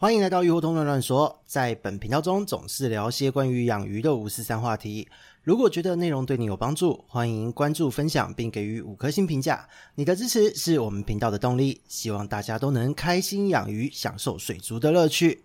欢迎来到鱼活通乱乱说，在本频道中总是聊些关于养鱼的五四三话题。如果觉得内容对你有帮助，欢迎关注、分享并给予五颗星评价。你的支持是我们频道的动力。希望大家都能开心养鱼，享受水族的乐趣。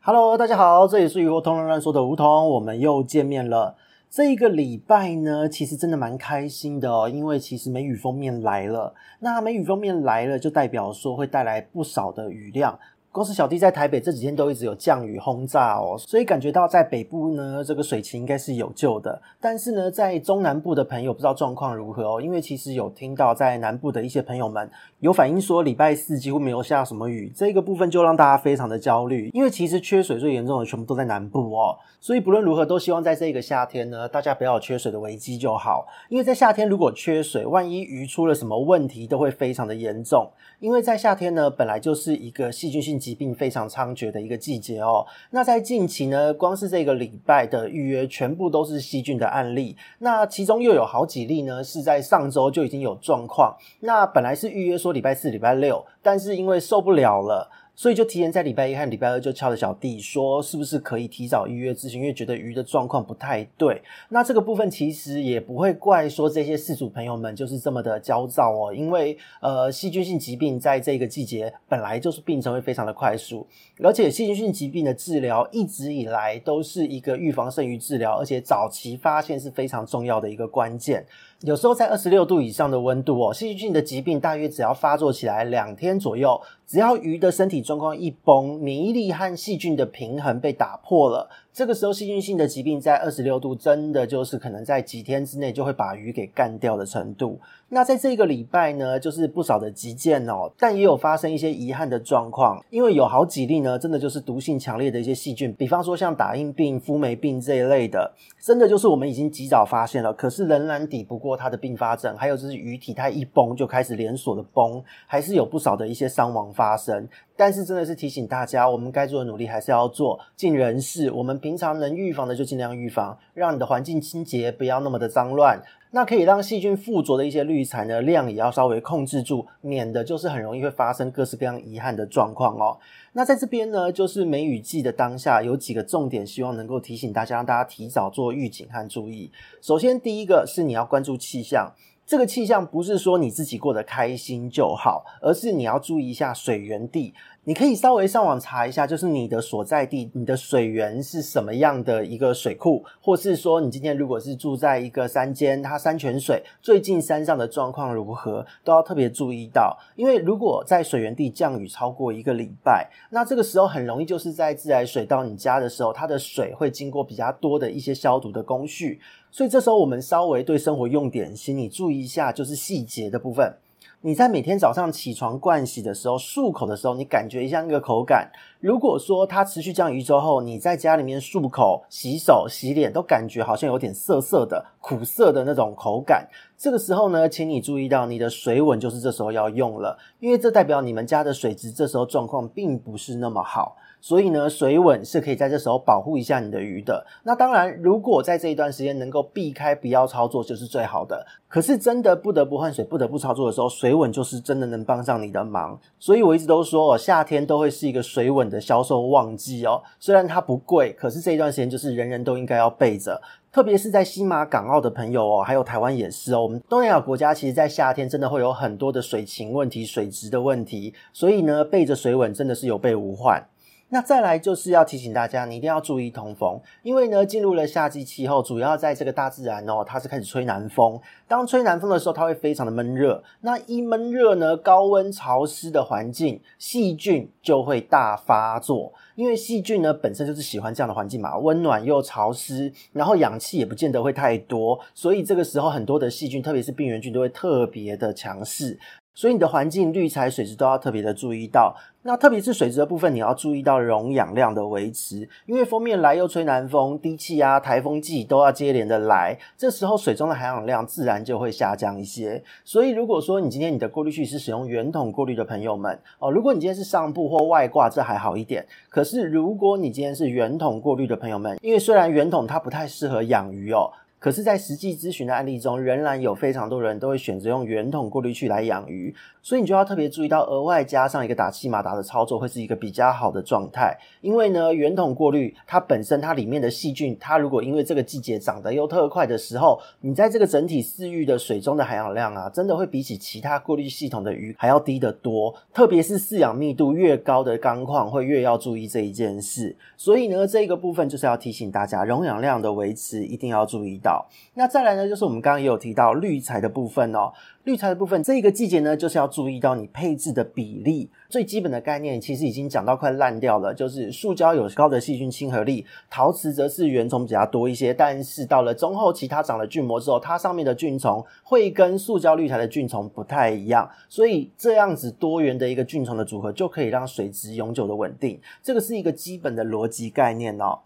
Hello，大家好，这里是鱼活通乱乱说的梧桐，我们又见面了。这一个礼拜呢，其实真的蛮开心的哦，因为其实梅雨锋面来了。那梅雨锋面来了，就代表说会带来不少的雨量。公司小弟在台北这几天都一直有降雨轰炸哦，所以感觉到在北部呢，这个水情应该是有救的。但是呢，在中南部的朋友不知道状况如何哦，因为其实有听到在南部的一些朋友们有反映说，礼拜四几乎没有下什么雨，这个部分就让大家非常的焦虑。因为其实缺水最严重的全部都在南部哦，所以不论如何都希望在这个夏天呢，大家不要有缺水的危机就好。因为在夏天如果缺水，万一鱼出了什么问题，都会非常的严重。因为在夏天呢，本来就是一个细菌性疾病非常猖獗的一个季节哦。那在近期呢，光是这个礼拜的预约，全部都是细菌的案例。那其中又有好几例呢，是在上周就已经有状况。那本来是预约说礼拜四、礼拜六，但是因为受不了了。所以就提前在礼拜一和礼拜二就敲了小弟说，是不是可以提早预约咨询？因为觉得鱼的状况不太对。那这个部分其实也不会怪说这些饲主朋友们就是这么的焦躁哦，因为呃细菌性疾病在这个季节本来就是病程会非常的快速，而且细菌性疾病的治疗一直以来都是一个预防胜于治疗，而且早期发现是非常重要的一个关键。有时候在二十六度以上的温度哦，细菌的疾病大约只要发作起来两天左右，只要鱼的身体状况一崩，免疫力和细菌的平衡被打破了。这个时候，细菌性的疾病在二十六度，真的就是可能在几天之内就会把鱼给干掉的程度。那在这个礼拜呢，就是不少的急件哦，但也有发生一些遗憾的状况，因为有好几例呢，真的就是毒性强烈的一些细菌，比方说像打印病、肤霉病这一类的，真的就是我们已经及早发现了，可是仍然抵不过它的并发症。还有就是鱼体态一崩就开始连锁的崩，还是有不少的一些伤亡发生。但是真的是提醒大家，我们该做的努力还是要做，尽人事。我们平常能预防的就尽量预防，让你的环境清洁，不要那么的脏乱。那可以让细菌附着的一些滤材呢，量也要稍微控制住，免得就是很容易会发生各式各样遗憾的状况哦。那在这边呢，就是梅雨季的当下，有几个重点，希望能够提醒大家，让大家提早做预警和注意。首先，第一个是你要关注气象。这个气象不是说你自己过得开心就好，而是你要注意一下水源地。你可以稍微上网查一下，就是你的所在地，你的水源是什么样的一个水库，或是说你今天如果是住在一个山间，它山泉水最近山上的状况如何，都要特别注意到。因为如果在水源地降雨超过一个礼拜，那这个时候很容易就是在自来水到你家的时候，它的水会经过比较多的一些消毒的工序。所以这时候我们稍微对生活用点心，你注意一下，就是细节的部分。你在每天早上起床盥洗的时候，漱口的时候，你感觉一下那个口感。如果说它持续降一周后，你在家里面漱口、洗手、洗脸，都感觉好像有点涩涩的、苦涩的那种口感。这个时候呢，请你注意到你的水稳就是这时候要用了，因为这代表你们家的水质这时候状况并不是那么好。所以呢，水稳是可以在这时候保护一下你的鱼的。那当然，如果在这一段时间能够避开不要操作，就是最好的。可是真的不得不换水、不得不操作的时候，水稳就是真的能帮上你的忙。所以我一直都说哦，夏天都会是一个水稳的销售旺季哦。虽然它不贵，可是这一段时间就是人人都应该要备着。特别是在西马港澳的朋友哦，还有台湾也是哦。我们东南亚国家其实，在夏天真的会有很多的水情问题、水质的问题。所以呢，备着水稳真的是有备无患。那再来就是要提醒大家，你一定要注意通风，因为呢，进入了夏季气候，主要在这个大自然哦，它是开始吹南风。当吹南风的时候，它会非常的闷热。那一闷热呢，高温潮湿的环境，细菌就会大发作。因为细菌呢本身就是喜欢这样的环境嘛，温暖又潮湿，然后氧气也不见得会太多，所以这个时候很多的细菌，特别是病原菌，都会特别的强势。所以你的环境、滤材、水质都要特别的注意到。那特别是水质的部分，你要注意到溶氧量的维持，因为锋面来又吹南风，低气压、台风季都要接连的来，这时候水中的含氧量自然就会下降一些。所以如果说你今天你的过滤器是使用圆筒过滤的朋友们哦，如果你今天是上部或外挂，这还好一点。可是如果你今天是圆筒过滤的朋友们，因为虽然圆筒它不太适合养鱼哦。可是，在实际咨询的案例中，仍然有非常多人都会选择用圆筒过滤器来养鱼，所以你就要特别注意到，额外加上一个打气马达的操作，会是一个比较好的状态。因为呢，圆筒过滤它本身它里面的细菌，它如果因为这个季节长得又特快的时候，你在这个整体饲育的水中的含氧量啊，真的会比起其他过滤系统的鱼还要低得多。特别是饲养密度越高的缸况，会越要注意这一件事。所以呢，这一个部分就是要提醒大家，容氧量的维持一定要注意到。那再来呢，就是我们刚刚也有提到滤材的部分哦。滤材的部分，这一个季节呢，就是要注意到你配置的比例。最基本的概念其实已经讲到快烂掉了，就是塑胶有高的细菌亲和力，陶瓷则是原虫比较多一些。但是到了中后期，它长了菌膜之后，它上面的菌虫会跟塑胶滤材的菌虫不太一样，所以这样子多元的一个菌虫的组合，就可以让水质永久的稳定。这个是一个基本的逻辑概念哦。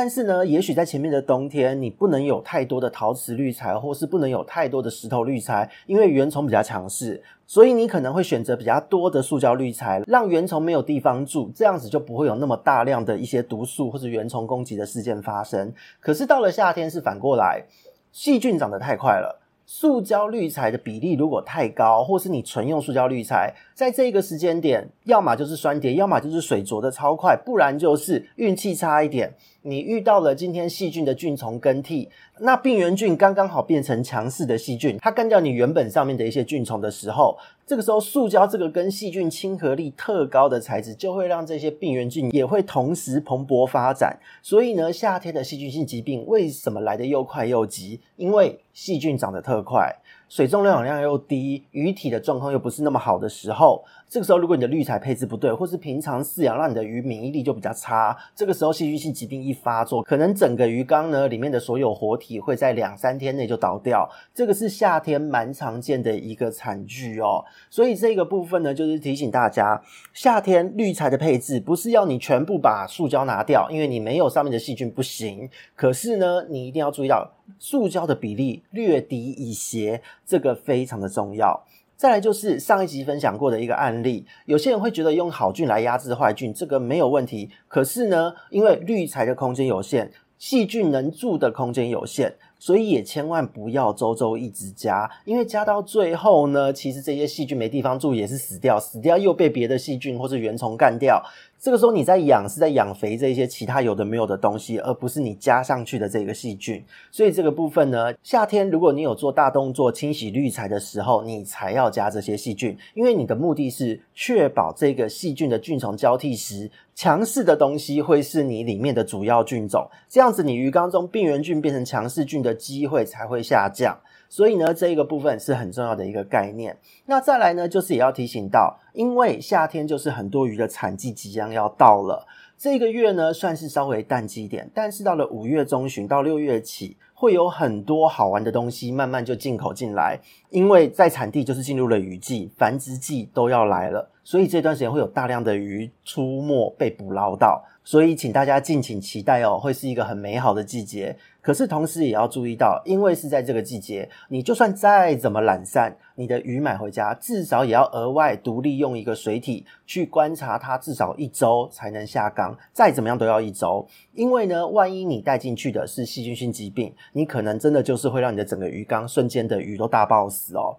但是呢，也许在前面的冬天，你不能有太多的陶瓷滤材，或是不能有太多的石头滤材，因为原虫比较强势，所以你可能会选择比较多的塑胶滤材，让原虫没有地方住，这样子就不会有那么大量的一些毒素或者原虫攻击的事件发生。可是到了夏天是反过来，细菌长得太快了。塑胶滤材的比例如果太高，或是你纯用塑胶滤材，在这个时间点，要么就是酸跌，要么就是水浊的超快，不然就是运气差一点，你遇到了今天细菌的菌丛更替，那病原菌刚刚好变成强势的细菌，它干掉你原本上面的一些菌丛的时候，这个时候塑胶这个跟细菌亲和力特高的材质，就会让这些病原菌也会同时蓬勃发展。所以呢，夏天的细菌性疾病为什么来得又快又急？因为细菌长得特快。水中溶氧量又低，鱼体的状况又不是那么好的时候，这个时候如果你的滤材配置不对，或是平常饲养让你的鱼免疫力就比较差，这个时候细菌性疾病一发作，可能整个鱼缸呢里面的所有活体会在两三天内就倒掉，这个是夏天蛮常见的一个惨剧哦。所以这个部分呢，就是提醒大家，夏天滤材的配置不是要你全部把塑胶拿掉，因为你没有上面的细菌不行，可是呢，你一定要注意到塑胶的比例略低一些。这个非常的重要。再来就是上一集分享过的一个案例，有些人会觉得用好菌来压制坏菌，这个没有问题。可是呢，因为滤材的空间有限，细菌能住的空间有限，所以也千万不要周周一直加，因为加到最后呢，其实这些细菌没地方住，也是死掉，死掉又被别的细菌或是原虫干掉。这个时候你在养是在养肥这些其他有的没有的东西，而不是你加上去的这个细菌。所以这个部分呢，夏天如果你有做大动作清洗滤材的时候，你才要加这些细菌，因为你的目的是确保这个细菌的菌丛交替时，强势的东西会是你里面的主要菌种，这样子你鱼缸中病原菌变成强势菌的机会才会下降。所以呢，这一个部分是很重要的一个概念。那再来呢，就是也要提醒到，因为夏天就是很多鱼的产季即将要到了，这个月呢算是稍微淡季一点，但是到了五月中旬到六月起，会有很多好玩的东西慢慢就进口进来，因为在产地就是进入了雨季，繁殖季都要来了，所以这段时间会有大量的鱼出没被捕捞到。所以，请大家敬请期待哦，会是一个很美好的季节。可是，同时也要注意到，因为是在这个季节，你就算再怎么懒散，你的鱼买回家，至少也要额外独立用一个水体去观察它，至少一周才能下缸。再怎么样都要一周，因为呢，万一你带进去的是细菌性疾病，你可能真的就是会让你的整个鱼缸瞬间的鱼都大爆死哦。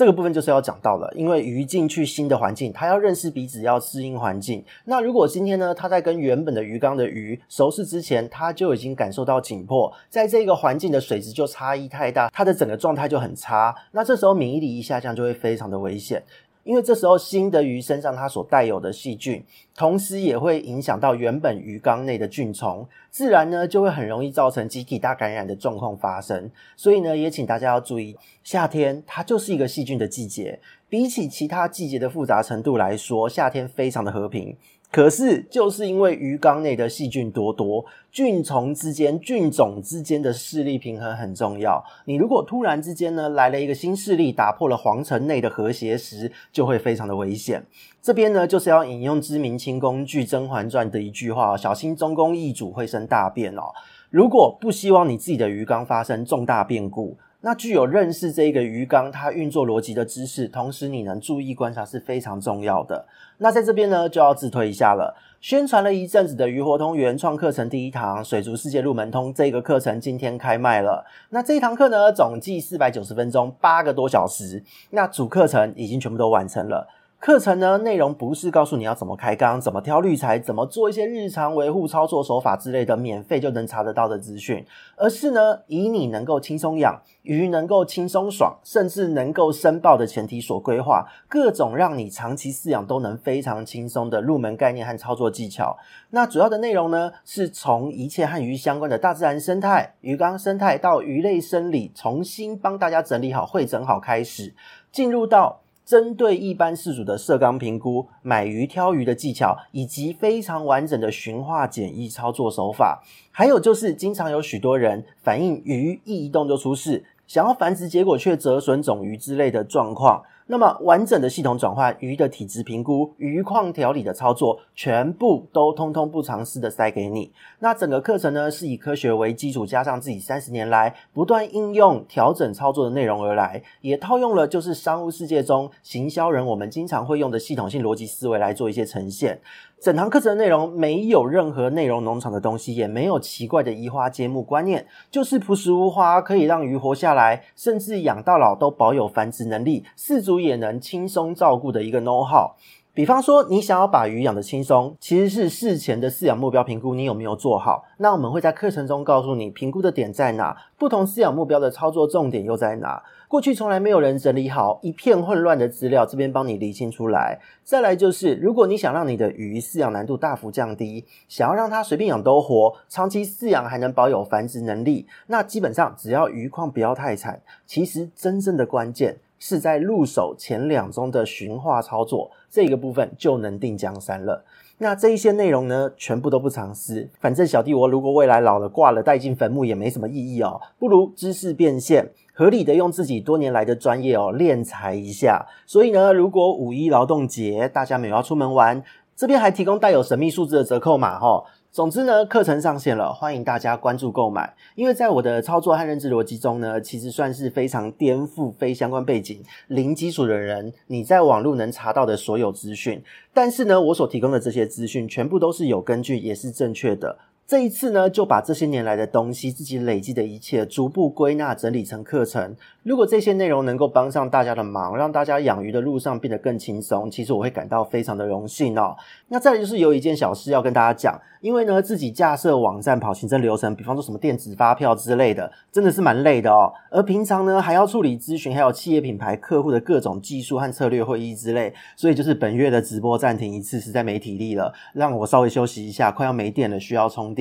这个部分就是要讲到了，因为鱼进去新的环境，它要认识彼此，要适应环境。那如果今天呢，它在跟原本的鱼缸的鱼熟识之前，它就已经感受到紧迫，在这个环境的水质就差异太大，它的整个状态就很差。那这时候免疫力一下降，就会非常的危险。因为这时候新的鱼身上它所带有的细菌，同时也会影响到原本鱼缸内的菌虫，自然呢就会很容易造成集体大感染的状况发生。所以呢，也请大家要注意，夏天它就是一个细菌的季节，比起其他季节的复杂程度来说，夏天非常的和平。可是，就是因为鱼缸内的细菌多多，菌虫之间、菌种之间的势力平衡很重要。你如果突然之间呢来了一个新势力，打破了皇城内的和谐时，就会非常的危险。这边呢就是要引用知名清宫剧《甄嬛传》的一句话：“小心中宫易主会生大变哦。”如果不希望你自己的鱼缸发生重大变故，那具有认识这个鱼缸它运作逻辑的知识，同时你能注意观察是非常重要的。那在这边呢，就要自推一下了。宣传了一阵子的鱼活通原创课程第一堂《水族世界入门通》这个课程今天开卖了。那这一堂课呢，总计四百九十分钟，八个多小时。那主课程已经全部都完成了。课程呢，内容不是告诉你要怎么开缸、怎么挑滤材、怎么做一些日常维护操作手法之类的免费就能查得到的资讯，而是呢，以你能够轻松养鱼、能够轻松爽，甚至能够申报的前提所规划各种让你长期饲养都能非常轻松的入门概念和操作技巧。那主要的内容呢，是从一切和鱼相关的大自然生态、鱼缸生态到鱼类生理，重新帮大家整理好、汇整好开始，进入到。针对一般饲主的色缸评估、买鱼挑鱼的技巧，以及非常完整的驯化简易操作手法，还有就是经常有许多人反映鱼一移动就出事，想要繁殖结果却折损种鱼之类的状况。那么完整的系统转换、鱼的体质评估、鱼况调理的操作，全部都通通不尝试的塞给你。那整个课程呢，是以科学为基础，加上自己三十年来不断应用、调整操作的内容而来，也套用了就是商务世界中行销人我们经常会用的系统性逻辑思维来做一些呈现。整堂课程的内容没有任何内容农场的东西，也没有奇怪的移花接木观念，就是朴实无华，可以让鱼活下来，甚至养到老都保有繁殖能力，饲主也能轻松照顾的一个 know-how。比方说，你想要把鱼养得轻松，其实是事前的饲养目标评估，你有没有做好？那我们会在课程中告诉你评估的点在哪，不同饲养目标的操作重点又在哪。过去从来没有人整理好一片混乱的资料，这边帮你理清出来。再来就是，如果你想让你的鱼饲养难度大幅降低，想要让它随便养都活，长期饲养还能保有繁殖能力，那基本上只要鱼况不要太惨，其实真正的关键是在入手前两周的循化操作，这个部分就能定江山了。那这一些内容呢，全部都不藏私，反正小弟我如果未来老了挂了带进坟墓也没什么意义哦，不如知识变现。合理的用自己多年来的专业哦，敛财一下。所以呢，如果五一劳动节大家没有要出门玩，这边还提供带有神秘数字的折扣码哈。总之呢，课程上线了，欢迎大家关注购买。因为在我的操作和认知逻辑中呢，其实算是非常颠覆非相关背景、零基础的人，你在网络能查到的所有资讯。但是呢，我所提供的这些资讯全部都是有根据，也是正确的。这一次呢，就把这些年来的东西，自己累积的一切，逐步归纳整理成课程。如果这些内容能够帮上大家的忙，让大家养鱼的路上变得更轻松，其实我会感到非常的荣幸哦。那再来就是有一件小事要跟大家讲，因为呢，自己架设网站、跑行政流程，比方说什么电子发票之类的，真的是蛮累的哦。而平常呢，还要处理咨询，还有企业品牌客户的各种技术和策略会议之类，所以就是本月的直播暂停一次，实在没体力了，让我稍微休息一下，快要没电了，需要充电。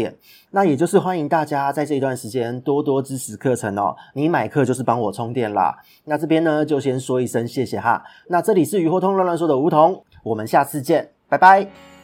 那也就是欢迎大家在这一段时间多多支持课程哦。你买课就是帮我充电啦。那这边呢，就先说一声谢谢哈。那这里是鱼货通乱乱说的梧桐，我们下次见，拜拜。